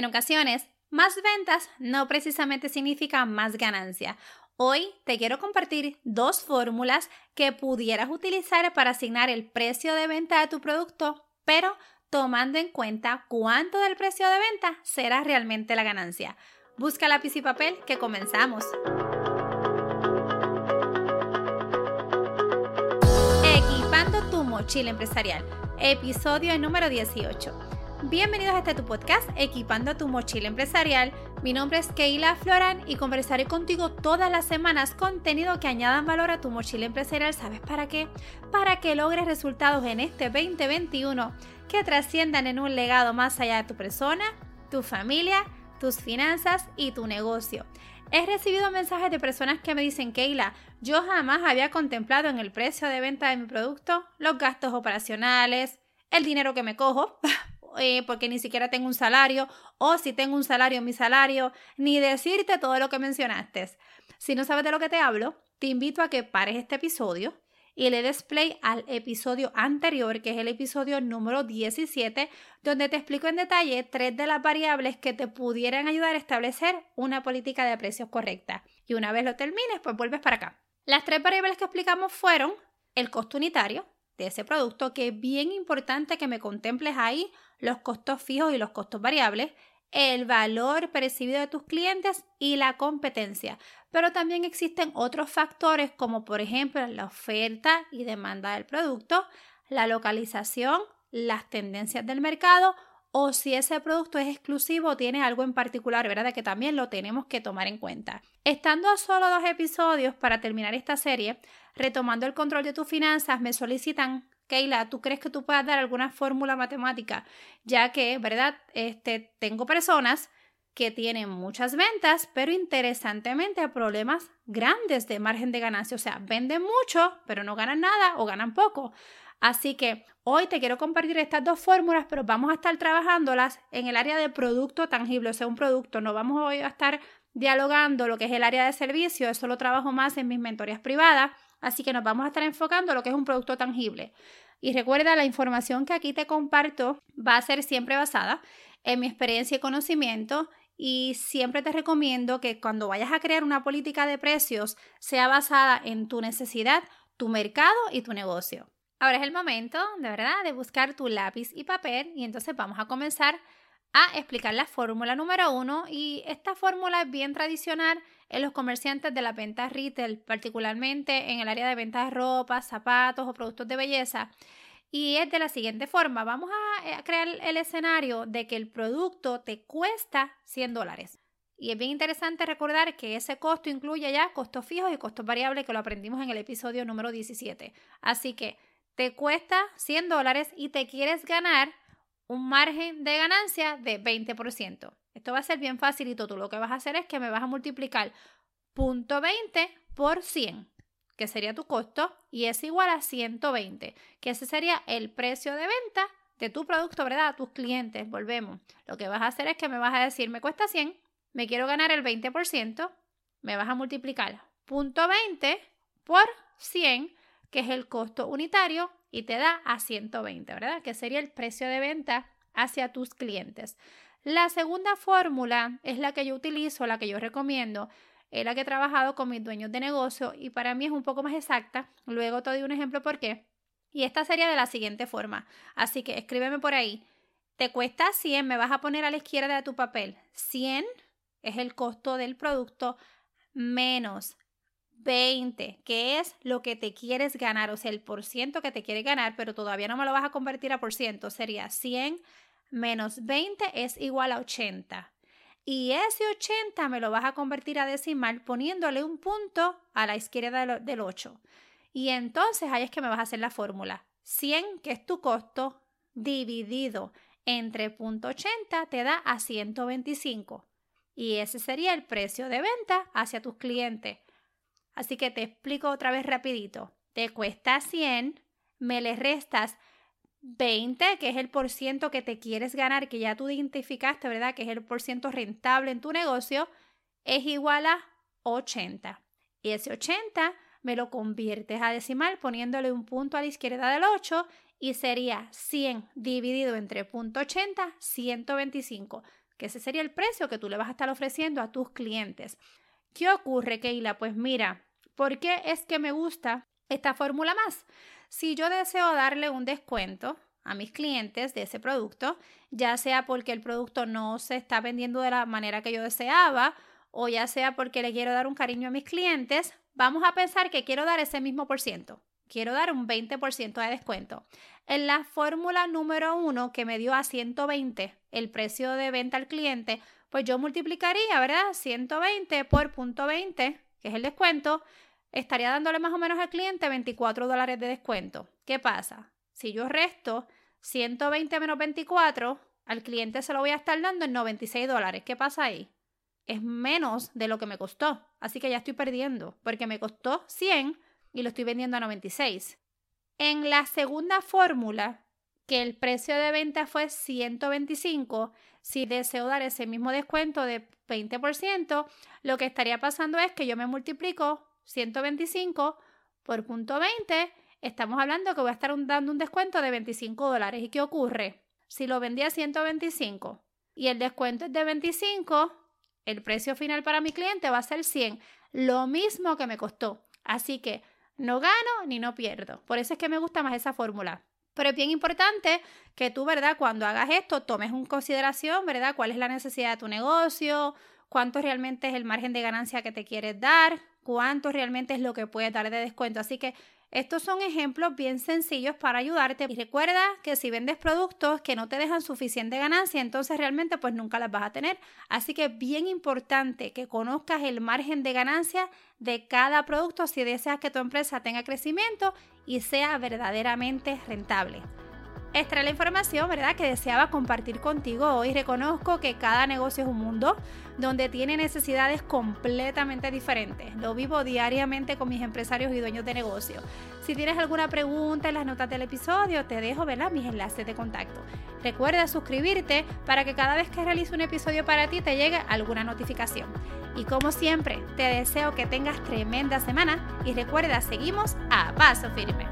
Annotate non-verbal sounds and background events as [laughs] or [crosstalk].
En ocasiones, más ventas no precisamente significa más ganancia. Hoy te quiero compartir dos fórmulas que pudieras utilizar para asignar el precio de venta de tu producto, pero tomando en cuenta cuánto del precio de venta será realmente la ganancia. Busca lápiz y papel que comenzamos. Equipando tu mochila empresarial, episodio número 18. Bienvenidos a este tu podcast, Equipando tu mochila empresarial. Mi nombre es Keila Floran y conversaré contigo todas las semanas contenido que añadan valor a tu mochila empresarial. ¿Sabes para qué? Para que logres resultados en este 2021 que trasciendan en un legado más allá de tu persona, tu familia, tus finanzas y tu negocio. He recibido mensajes de personas que me dicen, Keila, yo jamás había contemplado en el precio de venta de mi producto los gastos operacionales, el dinero que me cojo [laughs] Eh, porque ni siquiera tengo un salario, o si tengo un salario, mi salario, ni decirte todo lo que mencionaste. Si no sabes de lo que te hablo, te invito a que pares este episodio y le des play al episodio anterior, que es el episodio número 17, donde te explico en detalle tres de las variables que te pudieran ayudar a establecer una política de precios correcta. Y una vez lo termines, pues vuelves para acá. Las tres variables que explicamos fueron el costo unitario, de ese producto, que es bien importante que me contemples ahí los costos fijos y los costos variables, el valor percibido de tus clientes y la competencia. Pero también existen otros factores como por ejemplo la oferta y demanda del producto, la localización, las tendencias del mercado o si ese producto es exclusivo o tiene algo en particular, ¿verdad? Que también lo tenemos que tomar en cuenta. Estando a solo dos episodios para terminar esta serie, retomando el control de tus finanzas, me solicitan, Keila, ¿tú crees que tú puedas dar alguna fórmula matemática? Ya que, ¿verdad? Este, tengo personas que tienen muchas ventas, pero interesantemente problemas grandes de margen de ganancia. O sea, venden mucho, pero no ganan nada o ganan poco. Así que hoy te quiero compartir estas dos fórmulas, pero vamos a estar trabajándolas en el área de producto tangible, o sea, un producto. No vamos a estar dialogando lo que es el área de servicio, eso lo trabajo más en mis mentorías privadas, así que nos vamos a estar enfocando en lo que es un producto tangible. Y recuerda, la información que aquí te comparto va a ser siempre basada en mi experiencia y conocimiento y siempre te recomiendo que cuando vayas a crear una política de precios sea basada en tu necesidad, tu mercado y tu negocio. Ahora es el momento, de verdad, de buscar tu lápiz y papel y entonces vamos a comenzar a explicar la fórmula número uno y esta fórmula es bien tradicional en los comerciantes de la venta retail, particularmente en el área de ventas de ropa, zapatos o productos de belleza. Y es de la siguiente forma, vamos a eh, crear el escenario de que el producto te cuesta 100 dólares. Y es bien interesante recordar que ese costo incluye ya costos fijos y costos variables que lo aprendimos en el episodio número 17. Así que te cuesta 100 dólares y te quieres ganar un margen de ganancia de 20%. Esto va a ser bien facilito. Tú lo que vas a hacer es que me vas a multiplicar .20 por 100, que sería tu costo, y es igual a 120, que ese sería el precio de venta de tu producto, ¿verdad? A tus clientes. Volvemos. Lo que vas a hacer es que me vas a decir, me cuesta 100, me quiero ganar el 20%, me vas a multiplicar .20 por 100 que es el costo unitario, y te da a 120, ¿verdad? Que sería el precio de venta hacia tus clientes. La segunda fórmula es la que yo utilizo, la que yo recomiendo, es la que he trabajado con mis dueños de negocio y para mí es un poco más exacta. Luego te doy un ejemplo por qué. Y esta sería de la siguiente forma. Así que escríbeme por ahí. Te cuesta 100, me vas a poner a la izquierda de tu papel. 100 es el costo del producto menos 20, que es lo que te quieres ganar, o sea, el por ciento que te quieres ganar, pero todavía no me lo vas a convertir a por ciento, sería 100 menos 20 es igual a 80. Y ese 80 me lo vas a convertir a decimal poniéndole un punto a la izquierda del 8. Y entonces ahí es que me vas a hacer la fórmula. 100, que es tu costo, dividido entre punto 80 te da a 125. Y ese sería el precio de venta hacia tus clientes. Así que te explico otra vez rapidito. Te cuesta 100, me le restas 20, que es el por ciento que te quieres ganar, que ya tú identificaste, ¿verdad? Que es el por ciento rentable en tu negocio, es igual a 80. Y ese 80 me lo conviertes a decimal poniéndole un punto a la izquierda del 8 y sería 100 dividido entre punto 80, 125, que ese sería el precio que tú le vas a estar ofreciendo a tus clientes. ¿Qué ocurre, Keila? Pues mira, ¿por qué es que me gusta esta fórmula más? Si yo deseo darle un descuento a mis clientes de ese producto, ya sea porque el producto no se está vendiendo de la manera que yo deseaba o ya sea porque le quiero dar un cariño a mis clientes, vamos a pensar que quiero dar ese mismo por ciento. Quiero dar un 20% de descuento. En la fórmula número uno que me dio a 120 el precio de venta al cliente, pues yo multiplicaría, ¿verdad? 120 por punto 20, que es el descuento, estaría dándole más o menos al cliente 24 dólares de descuento. ¿Qué pasa? Si yo resto 120 menos 24, al cliente se lo voy a estar dando en 96 dólares. ¿Qué pasa ahí? Es menos de lo que me costó. Así que ya estoy perdiendo, porque me costó 100 y lo estoy vendiendo a 96. En la segunda fórmula, que el precio de venta fue 125, si deseo dar ese mismo descuento de 20%, lo que estaría pasando es que yo me multiplico 125 por punto 20, estamos hablando que voy a estar dando un descuento de 25 dólares. ¿Y qué ocurre? Si lo vendía a 125 y el descuento es de 25, el precio final para mi cliente va a ser 100, lo mismo que me costó. Así que no gano ni no pierdo. Por eso es que me gusta más esa fórmula. Pero es bien importante que tú, ¿verdad? Cuando hagas esto, tomes en consideración, ¿verdad? ¿Cuál es la necesidad de tu negocio? ¿Cuánto realmente es el margen de ganancia que te quieres dar? ¿Cuánto realmente es lo que puedes dar de descuento? Así que estos son ejemplos bien sencillos para ayudarte y recuerda que si vendes productos que no te dejan suficiente ganancia, entonces realmente pues nunca las vas a tener. Así que es bien importante que conozcas el margen de ganancia de cada producto si deseas que tu empresa tenga crecimiento y sea verdaderamente rentable. Esta es la información, ¿verdad?, que deseaba compartir contigo hoy. Reconozco que cada negocio es un mundo donde tiene necesidades completamente diferentes. Lo vivo diariamente con mis empresarios y dueños de negocio. Si tienes alguna pregunta en las notas del episodio, te dejo, ¿verdad?, mis enlaces de contacto. Recuerda suscribirte para que cada vez que realice un episodio para ti te llegue alguna notificación. Y como siempre, te deseo que tengas tremenda semana y recuerda, seguimos a paso firme.